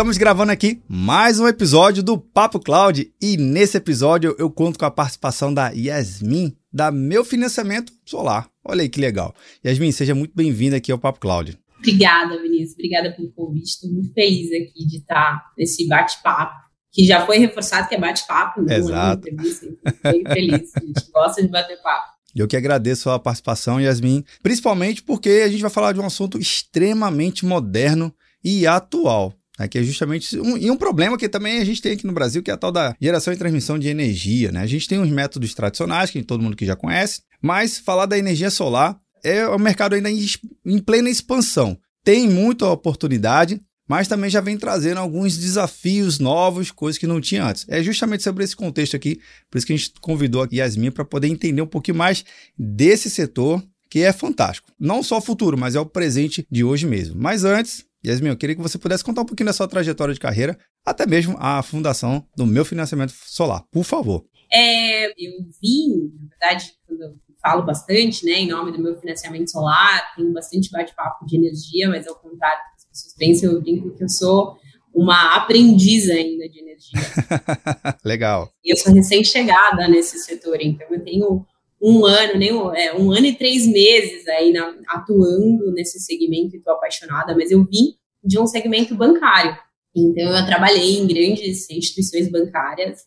Estamos gravando aqui mais um episódio do Papo Cloud e nesse episódio eu conto com a participação da Yasmin da Meu Financiamento Solar. Olha aí que legal. Yasmin, seja muito bem-vinda aqui ao Papo Cloud. Obrigada, Vinícius. Obrigada pelo convite. Estou muito feliz aqui de estar nesse bate-papo, que já foi reforçado que é bate-papo, não Exato. é entrevista. Fiquei feliz. A gente gosta de bater papo. Eu que agradeço a participação, Yasmin, principalmente porque a gente vai falar de um assunto extremamente moderno e atual. Né, que é justamente um, e um problema que também a gente tem aqui no Brasil, que é a tal da geração e transmissão de energia. Né? A gente tem uns métodos tradicionais, que todo mundo que já conhece, mas falar da energia solar é um mercado ainda em, em plena expansão. Tem muita oportunidade, mas também já vem trazendo alguns desafios novos, coisas que não tinha antes. É justamente sobre esse contexto aqui, por isso que a gente convidou a Yasmin para poder entender um pouquinho mais desse setor, que é fantástico. Não só o futuro, mas é o presente de hoje mesmo. Mas antes, Yasmin, eu queria que você pudesse contar um pouquinho da sua trajetória de carreira, até mesmo a fundação do meu financiamento solar, por favor. É, eu vim, na verdade, quando eu falo bastante, né, em nome do meu financiamento solar, tenho bastante bate-papo de energia, mas ao contrário do que as pessoas pensam, eu brinco que eu sou uma aprendiz ainda de energia. Legal. E eu sou recém-chegada nesse setor, então eu tenho um ano, nem um, é, um ano e três meses aí na, atuando nesse segmento e estou apaixonada, mas eu vim de um segmento bancário. Então, eu trabalhei em grandes instituições bancárias.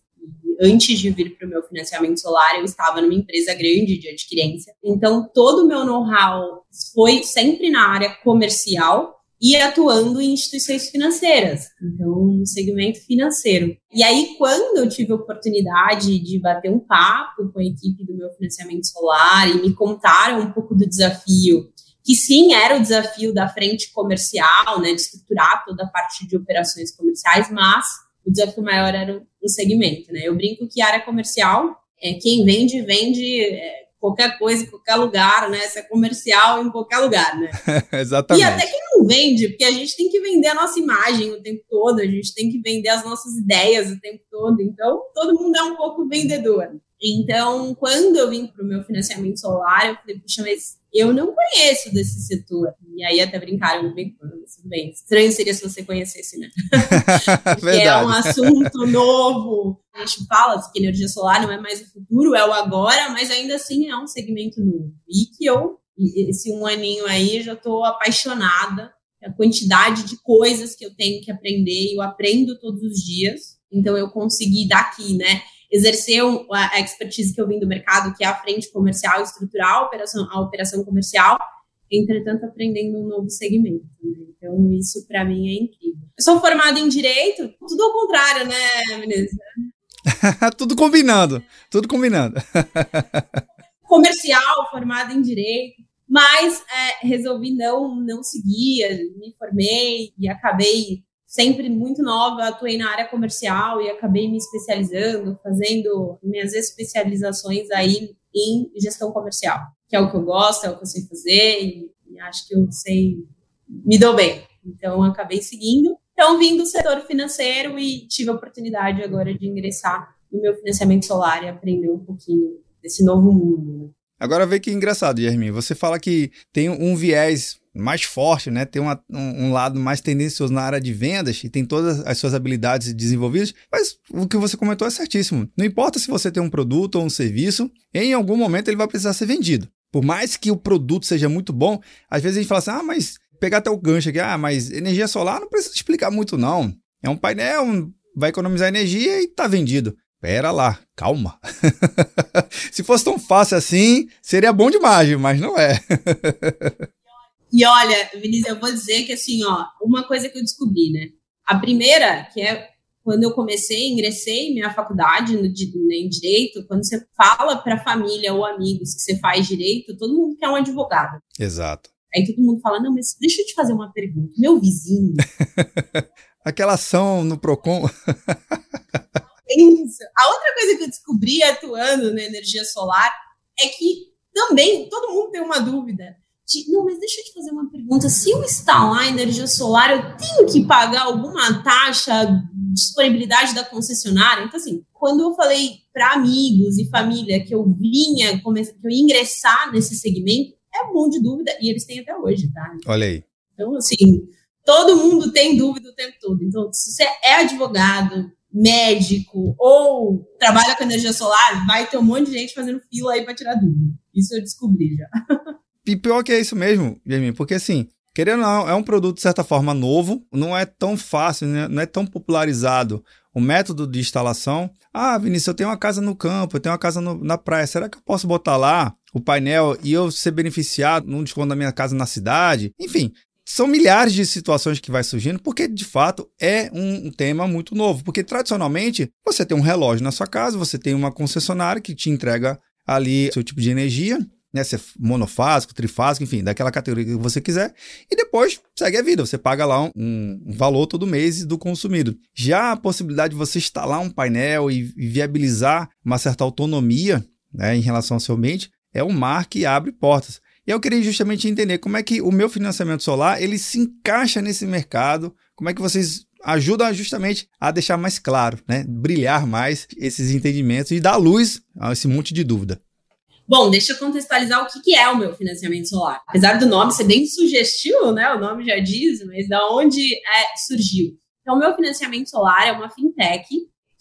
Antes de vir para o meu financiamento solar, eu estava numa empresa grande de adquirência. Então, todo o meu know-how foi sempre na área comercial e atuando em instituições financeiras, então no segmento financeiro. E aí, quando eu tive a oportunidade de bater um papo com a equipe do meu financiamento solar e me contaram um pouco do desafio, que sim era o desafio da frente comercial, né, de estruturar toda a parte de operações comerciais, mas o desafio maior era o segmento, né? Eu brinco que a área comercial é quem vende, vende é, qualquer coisa, em qualquer lugar, né? Se é comercial, em qualquer lugar, né? Exatamente. E até que não vende, porque a gente tem que vender a nossa imagem o tempo todo, a gente tem que vender as nossas ideias o tempo todo. Então, todo mundo é um pouco vendedor. Então, quando eu vim para o meu financiamento solar, eu falei, puxa, mas eu não conheço desse setor. E aí até brincaram bem, tudo bem. Estranho seria se você conhecesse, né? Porque é um assunto novo. A gente fala que energia solar não é mais o futuro, é o agora, mas ainda assim é um segmento novo. E que eu, esse um aninho aí, já estou apaixonada. A quantidade de coisas que eu tenho que aprender, eu aprendo todos os dias. Então eu consegui daqui, né? exercer a expertise que eu vim do mercado, que é a frente comercial e estruturar a operação, a operação comercial, entretanto, aprendendo um novo segmento. Né? Então, isso para mim é incrível. Eu sou formada em Direito, tudo ao contrário, né, Menezes? tudo combinando, tudo combinando. Comercial, formada em Direito, mas é, resolvi não, não seguir, me formei e acabei sempre muito nova, atuei na área comercial e acabei me especializando, fazendo minhas especializações aí em gestão comercial, que é o que eu gosto, é o que eu sei fazer e, e acho que eu sei, me dou bem. Então, acabei seguindo. Então, vim do setor financeiro e tive a oportunidade agora de ingressar no meu financiamento solar e aprender um pouquinho desse novo mundo. Né? Agora vê que engraçado, Yermin. Você fala que tem um viés mais forte, né? Tem uma, um, um, lado mais tendencioso na área de vendas e tem todas as suas habilidades desenvolvidas, mas o que você comentou é certíssimo. Não importa se você tem um produto ou um serviço, em algum momento ele vai precisar ser vendido. Por mais que o produto seja muito bom, às vezes a gente fala assim: ah, mas pegar até o gancho aqui, ah, mas energia solar não precisa explicar muito, não. É um painel, vai economizar energia e tá vendido. Pera lá, calma. Se fosse tão fácil assim, seria bom demais, mas não é. E olha, Vinícius, eu vou dizer que assim, ó, uma coisa que eu descobri, né? A primeira, que é quando eu comecei, ingressei em minha faculdade no, em direito, quando você fala para família ou amigos que você faz direito, todo mundo quer um advogado. Exato. Aí todo mundo fala: "Não, mas deixa eu te fazer uma pergunta. Meu vizinho Aquela ação no Procon. Isso. A outra coisa que eu descobri atuando na energia solar é que também todo mundo tem uma dúvida. De, não, mas deixa eu te fazer uma pergunta. Se eu instalar energia solar, eu tenho que pagar alguma taxa de disponibilidade da concessionária? Então, assim, quando eu falei para amigos e família que eu vinha, que eu ia ingressar nesse segmento, é um monte de dúvida, e eles têm até hoje, tá? Olha aí. Então, assim, todo mundo tem dúvida o tempo todo. Então, se você é advogado, médico ou trabalha com energia solar, vai ter um monte de gente fazendo fila aí para tirar dúvida. Isso eu descobri já. E pior que é isso mesmo, Jamie, porque assim, querendo ou não, é um produto de certa forma novo, não é tão fácil, né? não é tão popularizado o método de instalação. Ah, Vinícius, eu tenho uma casa no campo, eu tenho uma casa no, na praia, será que eu posso botar lá o painel e eu ser beneficiado num desconto da minha casa na cidade? Enfim, são milhares de situações que vai surgindo, porque de fato é um, tema muito novo. Porque tradicionalmente você tem um relógio na sua casa, você tem uma concessionária que te entrega ali seu tipo de energia, né? Se é monofásico, trifásico, enfim, daquela categoria que você quiser, e depois segue a vida. Você paga lá um, um valor todo mês do consumido. Já a possibilidade de você instalar um painel e, e viabilizar uma certa autonomia né, em relação ao seu ambiente é um mar que abre portas. E eu queria justamente entender como é que o meu financiamento solar ele se encaixa nesse mercado, como é que vocês ajudam justamente a deixar mais claro, né? brilhar mais esses entendimentos e dar luz a esse monte de dúvida. Bom, deixa eu contextualizar o que, é o meu financiamento solar. Apesar do nome ser bem sugestivo, né? O nome já diz, mas da onde é, surgiu? Então, o meu financiamento solar é uma fintech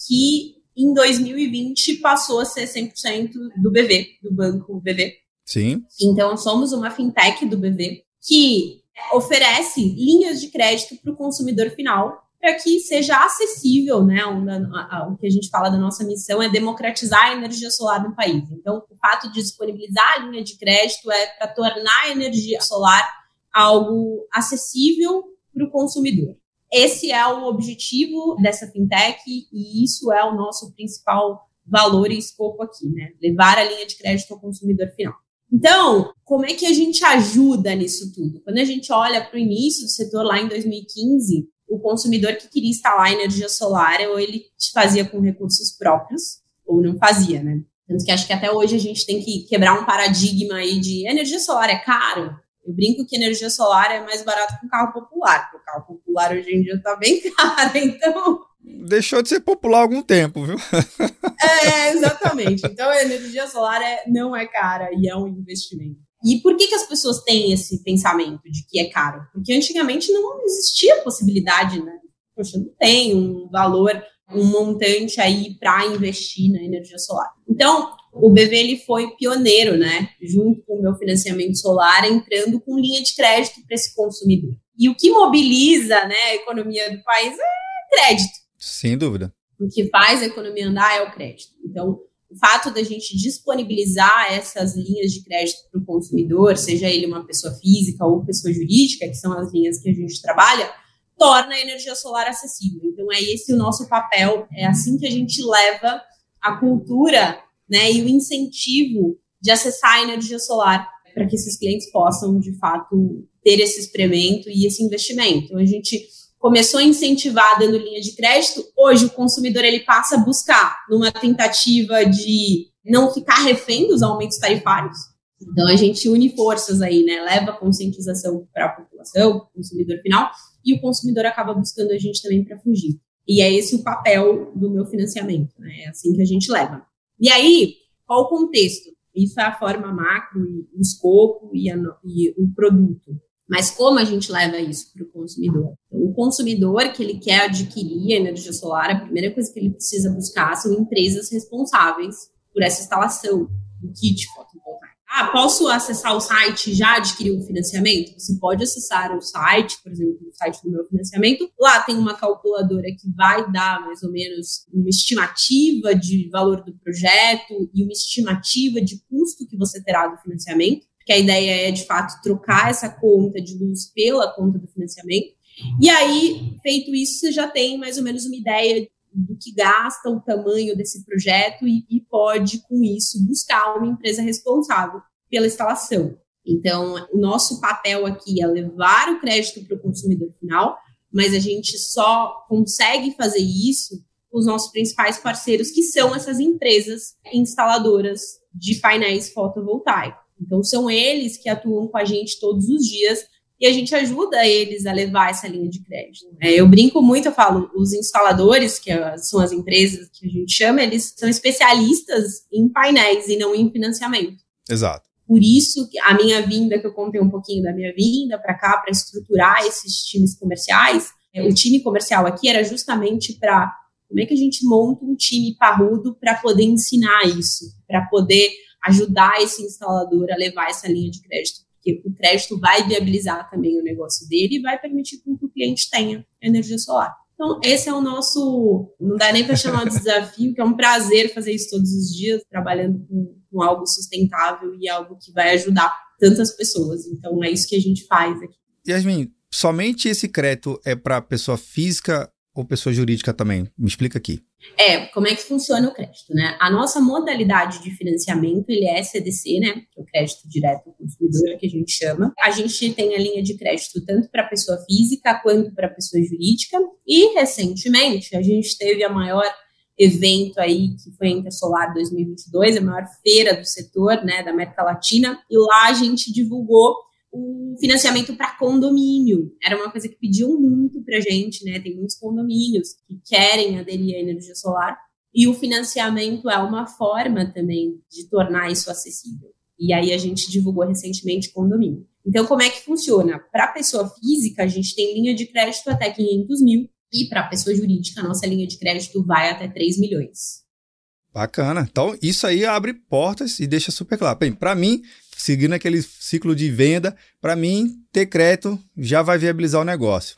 que em 2020 passou a ser 100% do BV, do banco BV. Sim. Então, somos uma fintech do BV que oferece linhas de crédito para o consumidor final para que seja acessível, né? O que a gente fala da nossa missão é democratizar a energia solar no país. Então, o fato de disponibilizar a linha de crédito é para tornar a energia solar algo acessível para o consumidor. Esse é o objetivo dessa fintech e isso é o nosso principal valor e escopo aqui, né? Levar a linha de crédito ao consumidor final. Então, como é que a gente ajuda nisso tudo? Quando a gente olha para o início do setor lá em 2015, o consumidor que queria instalar energia solar, ou ele fazia com recursos próprios, ou não fazia, né? Tanto que acho que até hoje a gente tem que quebrar um paradigma aí de energia solar é caro. Eu brinco que energia solar é mais barato que um carro popular, porque o carro popular hoje em dia está bem caro, então deixou de ser popular há algum tempo, viu? É, exatamente. Então, a energia solar é, não é cara e é um investimento. E por que, que as pessoas têm esse pensamento de que é caro? Porque antigamente não existia possibilidade, né? Poxa, não tem um valor, um montante aí para investir na energia solar. Então, o BV ele foi pioneiro, né? Junto com o meu financiamento solar, entrando com linha de crédito para esse consumidor. E o que mobiliza né, a economia do país é crédito. Sem dúvida. O que faz a economia andar é o crédito. Então, o fato da gente disponibilizar essas linhas de crédito para o consumidor, seja ele uma pessoa física ou pessoa jurídica, que são as linhas que a gente trabalha, torna a energia solar acessível. Então, é esse o nosso papel, é assim que a gente leva a cultura né, e o incentivo de acessar a energia solar para que esses clientes possam, de fato, ter esse experimento e esse investimento. Então, a gente começou a incentivar dando linha de crédito, hoje o consumidor ele passa a buscar numa tentativa de não ficar refém dos aumentos tarifários. Então a gente une forças aí, né? Leva conscientização para a população, consumidor final, e o consumidor acaba buscando a gente também para fugir. E é esse o papel do meu financiamento, né? É assim que a gente leva. E aí, qual o contexto? Isso é a forma macro, o escopo e, a, e o produto. Mas como a gente leva isso para o consumidor? Então, o consumidor que ele quer adquirir energia solar, a primeira coisa que ele precisa buscar são empresas responsáveis por essa instalação do kit fotovoltaico. Ah, posso acessar o site e já adquirir um financiamento? Você pode acessar o site, por exemplo, o site do meu financiamento. Lá tem uma calculadora que vai dar mais ou menos uma estimativa de valor do projeto e uma estimativa de custo que você terá do financiamento. Que a ideia é, de fato, trocar essa conta de luz pela conta do financiamento. E aí, feito isso, você já tem mais ou menos uma ideia do que gasta, o tamanho desse projeto e, e pode, com isso, buscar uma empresa responsável pela instalação. Então, o nosso papel aqui é levar o crédito para o consumidor final, mas a gente só consegue fazer isso com os nossos principais parceiros, que são essas empresas instaladoras de painéis fotovoltaicos. Então, são eles que atuam com a gente todos os dias e a gente ajuda eles a levar essa linha de crédito. É, eu brinco muito, eu falo, os instaladores, que são as empresas que a gente chama, eles são especialistas em painéis e não em financiamento. Exato. Por isso, a minha vinda, que eu contei um pouquinho da minha vinda para cá, para estruturar esses times comerciais, é, o time comercial aqui era justamente para como é que a gente monta um time parrudo para poder ensinar isso, para poder ajudar esse instalador a levar essa linha de crédito, porque o crédito vai viabilizar também o negócio dele e vai permitir que o cliente tenha energia solar. Então, esse é o nosso, não dá nem para chamar de desafio, que é um prazer fazer isso todos os dias, trabalhando com, com algo sustentável e algo que vai ajudar tantas pessoas. Então, é isso que a gente faz aqui. Yasmin, somente esse crédito é para pessoa física ou pessoa jurídica também? Me explica aqui. É, como é que funciona o crédito, né? A nossa modalidade de financiamento, ele é CDC, né? Que é o crédito direto ao consumidor, que a gente chama. A gente tem a linha de crédito tanto para pessoa física quanto para pessoa jurídica. E, recentemente, a gente teve a maior evento aí, que foi a Intersolar 2022, a maior feira do setor, né, da América Latina. E lá a gente divulgou o financiamento para condomínio. Era uma coisa que pediam muito para gente, né? Tem muitos condomínios que querem aderir à energia solar. E o financiamento é uma forma também de tornar isso acessível. E aí a gente divulgou recentemente condomínio. Então, como é que funciona? Para pessoa física, a gente tem linha de crédito até 500 mil. E para pessoa jurídica, a nossa linha de crédito vai até 3 milhões. Bacana. Então, isso aí abre portas e deixa super claro. Bem, para mim, seguindo aquele ciclo de venda, para mim, ter crédito já vai viabilizar o negócio.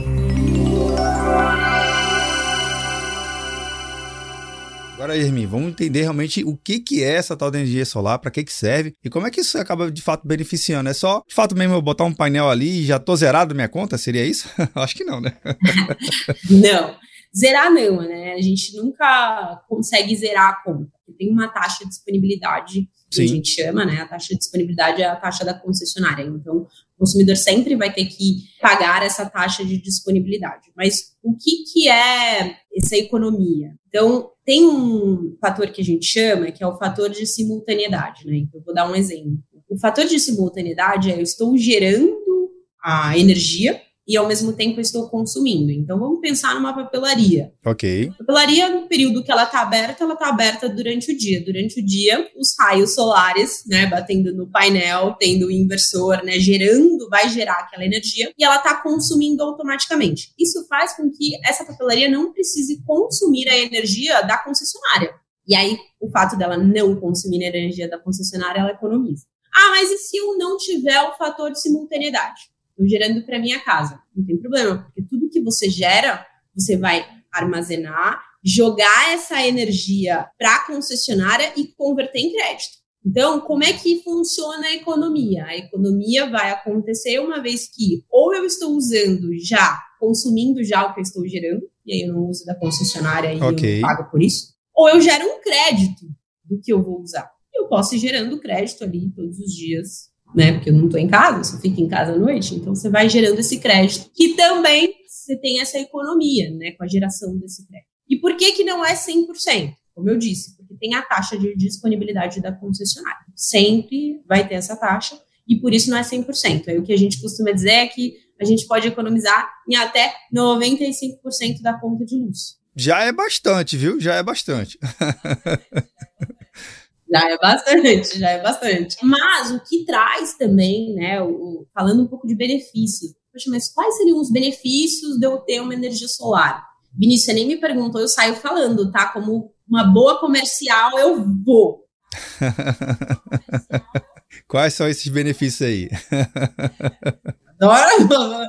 Agora, Hermin, vamos entender realmente o que, que é essa tal de energia solar, para que, que serve e como é que isso acaba de fato beneficiando. É só, de fato mesmo, eu botar um painel ali e já tô zerado minha conta? Seria isso? Acho que não, né? não. Zerar não, né? A gente nunca consegue zerar a conta. Tem uma taxa de disponibilidade que Sim. a gente chama, né? A taxa de disponibilidade é a taxa da concessionária. Então, o consumidor sempre vai ter que pagar essa taxa de disponibilidade. Mas o que, que é essa economia? Então, tem um fator que a gente chama, que é o fator de simultaneidade, né? Então, eu vou dar um exemplo. O fator de simultaneidade é eu estou gerando a energia e ao mesmo tempo estou consumindo. Então vamos pensar numa papelaria. Ok. A papelaria, no período que ela está aberta, ela está aberta durante o dia. Durante o dia, os raios solares, né, batendo no painel, tendo o inversor, né, gerando, vai gerar aquela energia e ela está consumindo automaticamente. Isso faz com que essa papelaria não precise consumir a energia da concessionária. E aí, o fato dela não consumir a energia da concessionária, ela economiza. Ah, mas e se eu não tiver o fator de simultaneidade? Estou gerando para minha casa. Não tem problema, porque tudo que você gera, você vai armazenar, jogar essa energia para a concessionária e converter em crédito. Então, como é que funciona a economia? A economia vai acontecer uma vez que ou eu estou usando já, consumindo já o que eu estou gerando, e aí eu não uso da concessionária e okay. eu pago por isso, ou eu gero um crédito do que eu vou usar. Eu posso ir gerando crédito ali todos os dias né? Porque eu não estou em casa, só fico em casa à noite, então você vai gerando esse crédito, que também você tem essa economia, né, com a geração desse crédito. E por que que não é 100%? Como eu disse, porque tem a taxa de disponibilidade da concessionária. Sempre vai ter essa taxa e por isso não é 100%. Aí o que a gente costuma dizer é que a gente pode economizar em até 95% da conta de luz. Já é bastante, viu? Já é bastante. Já é bastante, já é bastante. Mas o que traz também, né, o, falando um pouco de benefícios. Poxa, mas quais seriam os benefícios de eu ter uma energia solar? Vinícius, você nem me perguntou, eu saio falando, tá? Como uma boa comercial, eu vou. Quais são esses benefícios aí? Adoro!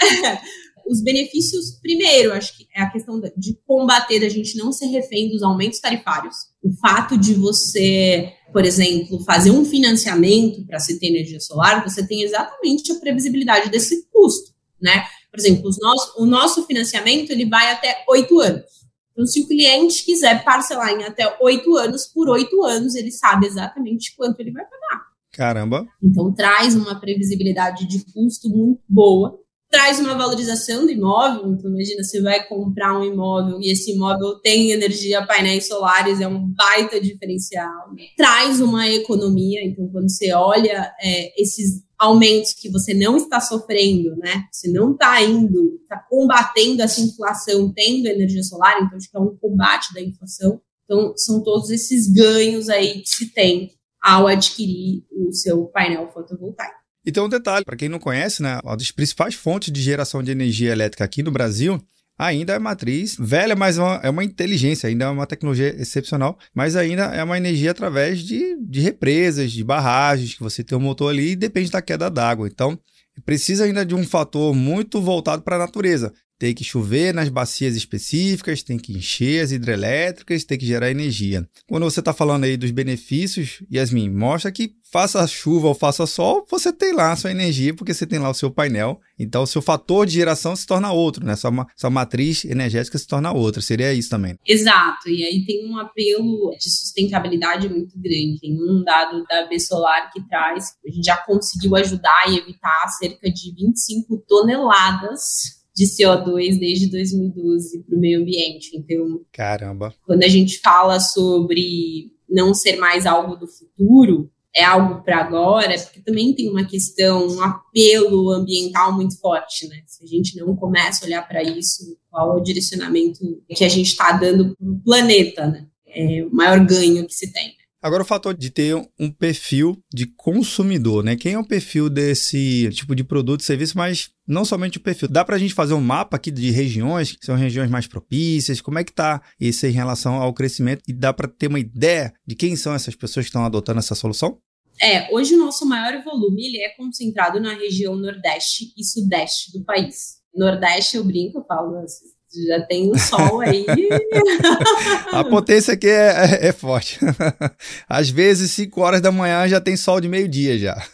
os benefícios, primeiro, acho que é a questão de combater, da gente não ser refém dos aumentos tarifários. O fato de você, por exemplo, fazer um financiamento para se ter energia solar, você tem exatamente a previsibilidade desse custo, né? Por exemplo, nosso, o nosso financiamento ele vai até oito anos. Então, se o cliente quiser parcelar em até oito anos, por oito anos ele sabe exatamente quanto ele vai pagar. Caramba! Então, traz uma previsibilidade de custo muito boa traz uma valorização do imóvel. Então, imagina, você vai comprar um imóvel e esse imóvel tem energia, painéis solares, é um baita diferencial. Traz uma economia. Então, quando você olha é, esses aumentos que você não está sofrendo, né? Você não está indo, está combatendo essa inflação, tendo energia solar, então acho que é um combate da inflação. Então, são todos esses ganhos aí que se tem ao adquirir o seu painel fotovoltaico. E tem um detalhe, para quem não conhece, né, uma das principais fontes de geração de energia elétrica aqui no Brasil ainda é matriz velha, mas é uma, é uma inteligência, ainda é uma tecnologia excepcional, mas ainda é uma energia através de, de represas, de barragens, que você tem um motor ali e depende da queda d'água. Então, precisa ainda de um fator muito voltado para a natureza tem que chover nas bacias específicas, tem que encher as hidrelétricas, tem que gerar energia. Quando você está falando aí dos benefícios, Yasmin, mostra que faça chuva ou faça sol, você tem lá a sua energia, porque você tem lá o seu painel. Então, o seu fator de geração se torna outro, né? Sua, sua matriz energética se torna outra. Seria isso também. Exato. E aí tem um apelo de sustentabilidade muito grande. Tem um dado da B Solar que traz, a gente já conseguiu ajudar e evitar cerca de 25 toneladas de CO2 desde 2012 para o meio ambiente. Então, caramba. Quando a gente fala sobre não ser mais algo do futuro, é algo para agora, porque também tem uma questão, um apelo ambiental muito forte, né? Se a gente não começa a olhar para isso, qual é o direcionamento que a gente está dando para o planeta, né? É o maior ganho que se tem. Agora, o fator de ter um perfil de consumidor, né? Quem é o perfil desse tipo de produto e serviço, mas não somente o perfil. Dá para a gente fazer um mapa aqui de regiões, que são regiões mais propícias, como é que está isso em relação ao crescimento e dá para ter uma ideia de quem são essas pessoas que estão adotando essa solução? É, hoje o nosso maior volume ele é concentrado na região nordeste e sudeste do país. Nordeste eu brinco, assim, já tem o sol aí. a potência aqui é, é, é, forte. Às vezes, 5 horas da manhã já tem sol de meio-dia já.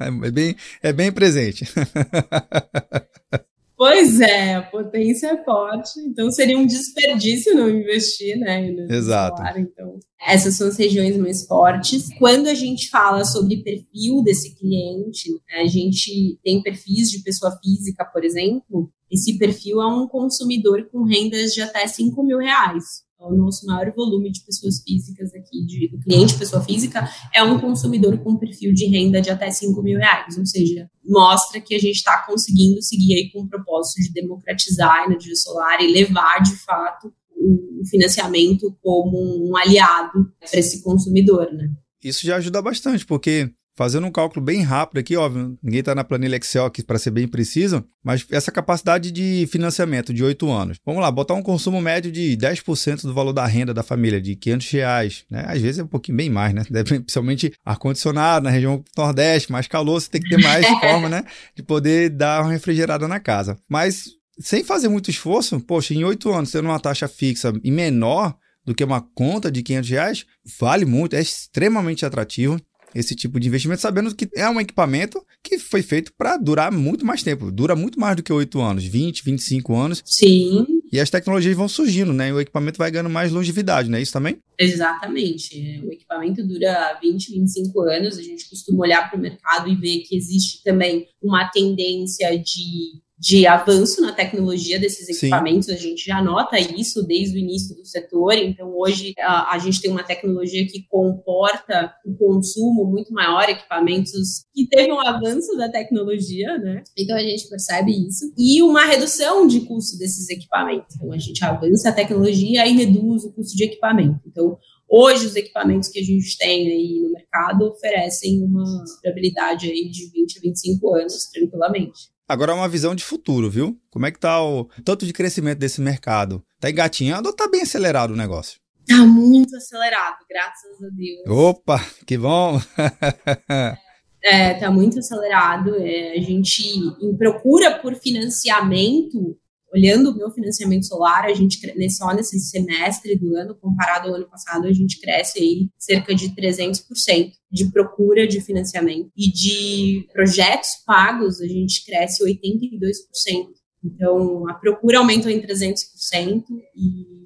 É bem, é bem presente. Pois é, a potência é forte, então seria um desperdício não investir, né? Exato. Solar, então, essas são as regiões mais fortes. Quando a gente fala sobre perfil desse cliente, a gente tem perfis de pessoa física, por exemplo, esse perfil é um consumidor com rendas de até 5 mil reais. É o nosso maior volume de pessoas físicas aqui, de, cliente pessoa física, é um consumidor com perfil de renda de até 5 mil reais. Ou seja, mostra que a gente está conseguindo seguir aí com o propósito de democratizar a energia solar e levar, de fato, o financiamento como um aliado para esse consumidor, né? Isso já ajuda bastante, porque Fazendo um cálculo bem rápido aqui, óbvio, ninguém está na planilha Excel aqui para ser bem preciso, mas essa capacidade de financiamento de 8 anos. Vamos lá, botar um consumo médio de 10% do valor da renda da família, de 500 reais, né? Às vezes é um pouquinho bem mais, né? Principalmente ar-condicionado na região Nordeste, mais calor, você tem que ter mais forma, né? De poder dar uma refrigerada na casa. Mas sem fazer muito esforço, poxa, em 8 anos, tendo uma taxa fixa e menor do que uma conta de 500 reais, vale muito, é extremamente atrativo esse tipo de investimento, sabendo que é um equipamento que foi feito para durar muito mais tempo. Dura muito mais do que 8 anos, 20, 25 anos. Sim. E as tecnologias vão surgindo, né? E o equipamento vai ganhando mais longevidade, não é isso também? Exatamente. O equipamento dura 20, 25 anos. A gente costuma olhar para o mercado e ver que existe também uma tendência de de avanço na tecnologia desses equipamentos, Sim. a gente já nota isso desde o início do setor, então hoje a, a, gente tem uma tecnologia que comporta um consumo muito maior, equipamentos que teve um avanço da tecnologia, né? Então a gente percebe isso, e uma redução de custo desses equipamentos. Então a gente avança a tecnologia e reduz o custo de equipamento. Então Hoje, os equipamentos que a gente tem aí no mercado oferecem uma durabilidade aí de 20 a 25 anos, tranquilamente. Agora uma visão de futuro, viu? Como é que tá o tanto de crescimento desse mercado? Tá engatinhando ou tá bem acelerado o negócio? Tá muito acelerado, graças a Deus. Opa, que bom! é, tá muito acelerado. É, a gente, em procura por financiamento, olhando o meu financiamento solar, a gente só nesse semestre do ano, comparado ao ano passado, a gente cresce aí cerca de 300% de procura de financiamento e de projetos pagos, a gente cresce 82%. Então, a procura aumentou em 300% e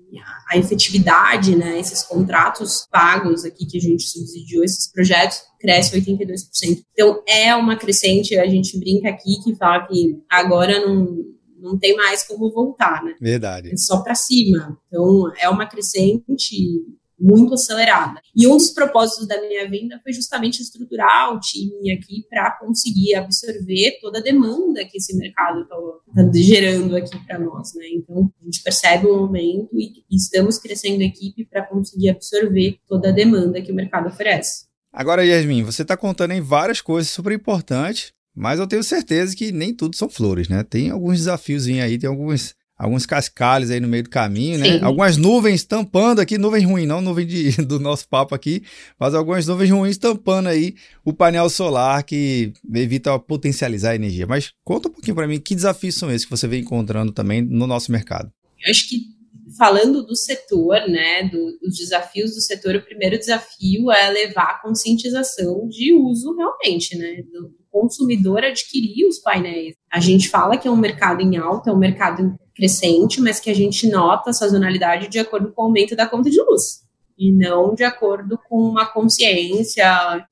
a efetividade, né, esses contratos pagos aqui que a gente subsidiou, esses projetos, cresce 82%. Então, é uma crescente, a gente brinca aqui que fala que agora não, não tem mais como voltar, né? Verdade. É só para cima. Então, é uma crescente muito acelerada. E um dos propósitos da minha vinda foi justamente estruturar o time aqui para conseguir absorver toda a demanda que esse mercado está tá gerando aqui para nós, né? Então, a gente percebe o momento e estamos crescendo a equipe para conseguir absorver toda a demanda que o mercado oferece. Agora, Yasmin, você está contando em várias coisas super importantes, mas eu tenho certeza que nem tudo são flores, né? Tem alguns desafios aí, tem alguns alguns cascalhos aí no meio do caminho, né? Sim. Algumas nuvens tampando aqui, nuvens ruins, não nuvem de, do nosso papo aqui, mas algumas nuvens ruins tampando aí o painel solar que evita potencializar a energia. Mas conta um pouquinho para mim, que desafios são esses que você vem encontrando também no nosso mercado? Eu acho que falando do setor, né, do, dos desafios do setor, o primeiro desafio é levar a conscientização de uso realmente, né, do consumidor adquirir os painéis. A gente fala que é um mercado em alta, é um mercado crescente, mas que a gente nota a sazonalidade de acordo com o aumento da conta de luz e não de acordo com uma consciência.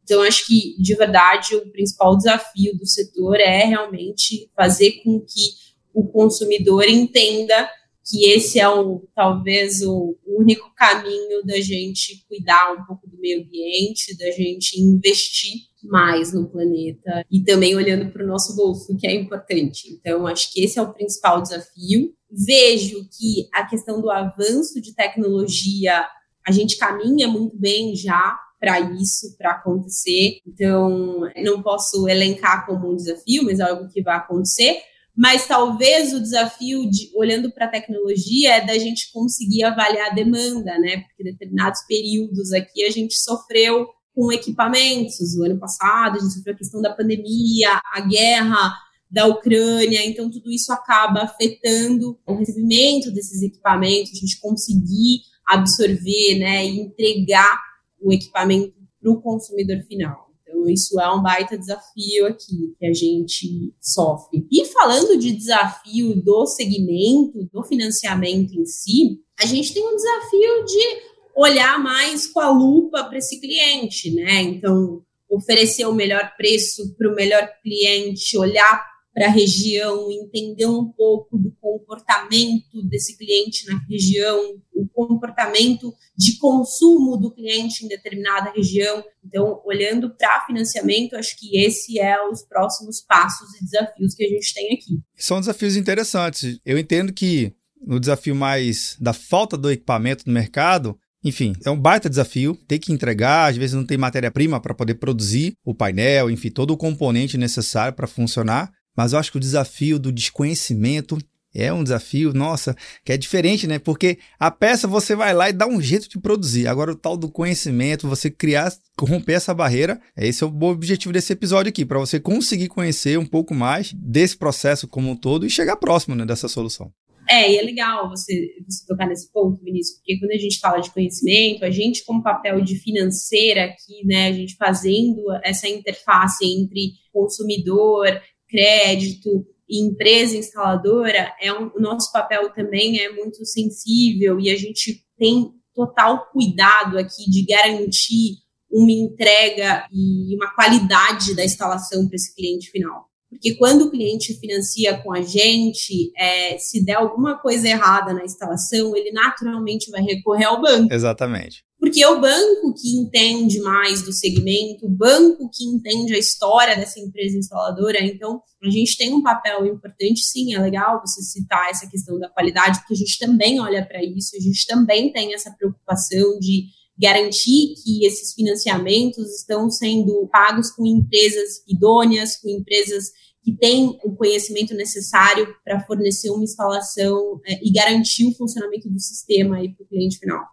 Então, acho que, de verdade, o principal desafio do setor é realmente fazer com que o consumidor entenda que esse é o, talvez o único caminho da gente cuidar um pouco do meio ambiente, da gente investir mais no planeta e também olhando para o nosso bolso, que é importante. Então, acho que esse é o principal desafio. Vejo que a questão do avanço de tecnologia, a gente caminha muito bem já para isso, para acontecer. Então, não posso elencar como um desafio, mas é algo que vai acontecer. Mas talvez o desafio de olhando para a tecnologia é da gente conseguir avaliar a demanda, né? Porque determinados períodos aqui a gente sofreu com equipamentos. O ano passado, a gente sofreu a questão da pandemia, a guerra da Ucrânia, então tudo isso acaba afetando o recebimento desses equipamentos, a gente conseguir absorver né, e entregar o equipamento para o consumidor final. Então, isso é um baita desafio aqui que a gente sofre. E falando de desafio do segmento, do financiamento em si, a gente tem um desafio de olhar mais com a lupa para esse cliente, né? Então, oferecer o melhor preço para o melhor cliente, olhar para a região, entender um pouco do comportamento desse cliente na região, o comportamento de consumo do cliente em determinada região. Então, olhando para financiamento, acho que esse é os próximos passos e desafios que a gente tem aqui. São desafios interessantes. Eu entendo que no desafio mais da falta do equipamento no mercado, enfim, é um baita desafio, ter que entregar, às vezes não tem matéria-prima para poder produzir o painel, enfim, todo o componente necessário para funcionar. Mas eu acho que o desafio do desconhecimento é um desafio, nossa, que é diferente, né? Porque a peça você vai lá e dá um jeito de produzir. Agora, o tal do conhecimento, você criar, romper essa barreira, esse é o objetivo desse episódio aqui, para você conseguir conhecer um pouco mais desse processo como um todo e chegar próximo né, dessa solução. É, e é legal você, você tocar nesse ponto, Vinícius, porque quando a gente fala de conhecimento, a gente, como papel de financeira aqui, né, a gente fazendo essa interface entre consumidor, crédito e empresa instaladora, é um, o nosso papel também é muito sensível e a gente tem total cuidado aqui de garantir uma entrega e uma qualidade da instalação para esse cliente final. Porque quando o cliente financia com a gente, é, se der alguma coisa errada na instalação, ele naturalmente vai recorrer ao banco. Exatamente. Porque é o banco que entende mais do segmento, o banco que entende a história dessa empresa instaladora. Então, a gente tem um papel importante, sim, é legal você citar essa questão da qualidade, porque a gente também olha para isso, a gente também tem essa preocupação de garantir que esses financiamentos estão sendo pagos com empresas idôneas, com empresas que têm o conhecimento necessário para fornecer uma instalação é, e garantir o funcionamento do sistema para o cliente final.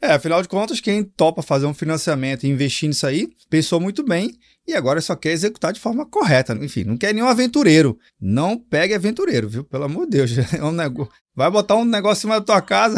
É, afinal de contas, quem topa fazer um financiamento e investir nisso aí, pensou muito bem e agora só quer executar de forma correta. Enfim, não quer nenhum aventureiro. Não pegue aventureiro, viu? Pelo amor de Deus. É um negócio. Vai botar um negócio em cima da tua casa.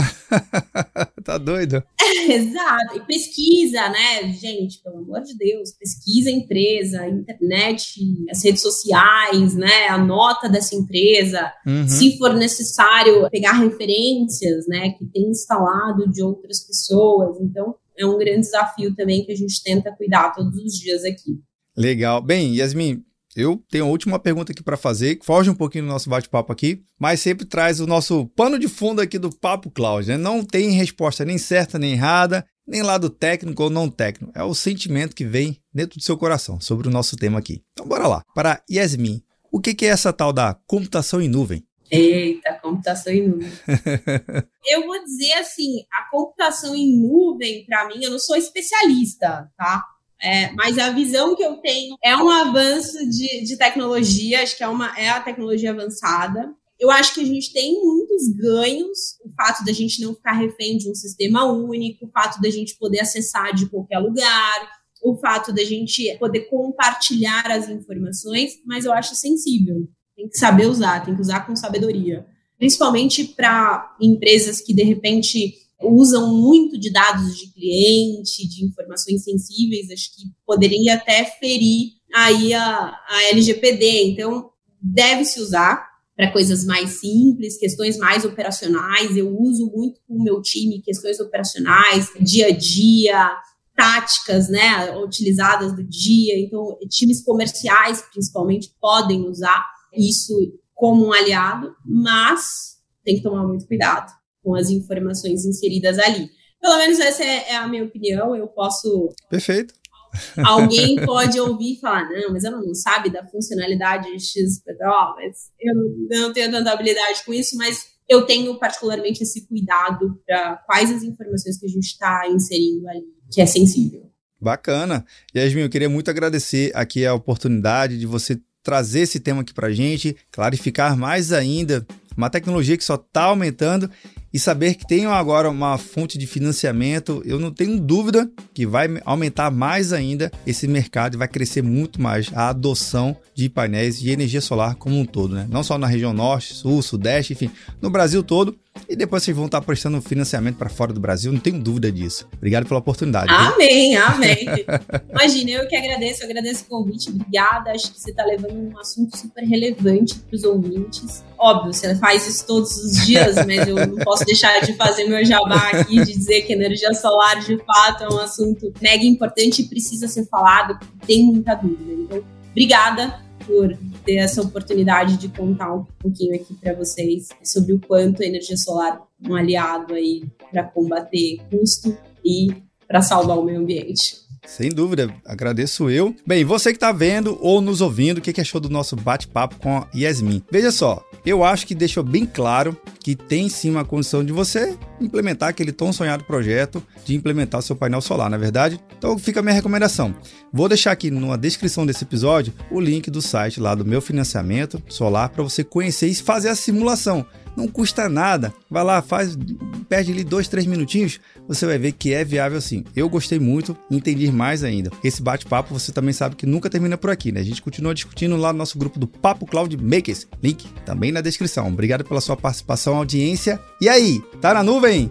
tá doido? exato. E pesquisa, né, gente? Pelo amor de Deus. Pesquisa a empresa, a internet, as redes sociais, né? A nota dessa empresa. Uhum. Se for necessário, pegar referências, né? Que tem instalado de outras pessoas. Então, é um grande desafio também que a gente tenta cuidar todos os dias aqui. Legal. Bem, Yasmin, eu tenho a última pergunta aqui para fazer, que foge um pouquinho do nosso bate-papo aqui, mas sempre traz o nosso pano de fundo aqui do Papo Cloud. Né? Não tem resposta nem certa nem errada, nem lado técnico ou não técnico. É o sentimento que vem dentro do seu coração sobre o nosso tema aqui. Então, bora lá. Para Yasmin, o que é essa tal da computação em nuvem? Eita, computação em nuvem. eu vou dizer assim, a computação em nuvem, para mim, eu não sou especialista, tá? É, mas a visão que eu tenho é um avanço de, de tecnologia, acho que é, uma, é a tecnologia avançada. Eu acho que a gente tem muitos ganhos, o fato da gente não ficar refém de um sistema único, o fato da gente poder acessar de qualquer lugar, o fato da gente poder compartilhar as informações, mas eu acho sensível. Tem que saber usar, tem que usar com sabedoria. Principalmente para empresas que, de repente, usam muito de dados de cliente, de informações sensíveis, acho que poderia até ferir aí a, a LGPD. Então, deve-se usar para coisas mais simples, questões mais operacionais. Eu uso muito com o meu time questões operacionais, dia a dia, táticas, né, utilizadas do dia. Então, times comerciais, principalmente, podem usar isso como um aliado, mas tem que tomar muito cuidado com as informações inseridas ali. Pelo menos essa é, é a minha opinião. Eu posso. Perfeito. Alguém pode ouvir e falar, não, mas ela não sabe da funcionalidade X, oh, mas eu não tenho tanta habilidade com isso, mas eu tenho particularmente esse cuidado para quais as informações que a gente está inserindo ali, que é sensível. Bacana. Yasmin, eu queria muito agradecer aqui a oportunidade de você trazer esse tema aqui para gente, clarificar mais ainda uma tecnologia que só está aumentando e saber que tem agora uma fonte de financiamento, eu não tenho dúvida que vai aumentar mais ainda esse mercado e vai crescer muito mais a adoção de painéis de energia solar como um todo, né? Não só na região norte, sul, sudeste, enfim, no Brasil todo. E depois vocês vão estar prestando financiamento para fora do Brasil, não tenho dúvida disso. Obrigado pela oportunidade. Amém, viu? amém. Imagina, eu que agradeço, eu agradeço o convite, obrigada. Acho que você está levando um assunto super relevante para os ouvintes. Óbvio, você faz isso todos os dias, mas eu não posso deixar de fazer meu jabá aqui, de dizer que energia solar de fato é um assunto mega importante e precisa ser falado, tem muita dúvida. Então, obrigada por ter essa oportunidade de contar um pouquinho aqui para vocês sobre o quanto a energia solar é um aliado aí para combater custo e para salvar o meio ambiente. Sem dúvida, agradeço eu. Bem, você que está vendo ou nos ouvindo, o que achou do nosso bate-papo com a Yasmin? Veja só, eu acho que deixou bem claro que tem sim uma condição de você implementar aquele tão sonhado projeto de implementar seu painel solar, na é verdade? Então fica a minha recomendação. Vou deixar aqui na descrição desse episódio o link do site lá do meu financiamento solar para você conhecer e fazer a simulação não custa nada. Vai lá, faz, perde ali dois, três minutinhos, você vai ver que é viável sim. Eu gostei muito, entendi mais ainda. Esse bate-papo você também sabe que nunca termina por aqui, né? A gente continua discutindo lá no nosso grupo do Papo Cloud Makers. Link também na descrição. Obrigado pela sua participação, audiência. E aí, tá na nuvem?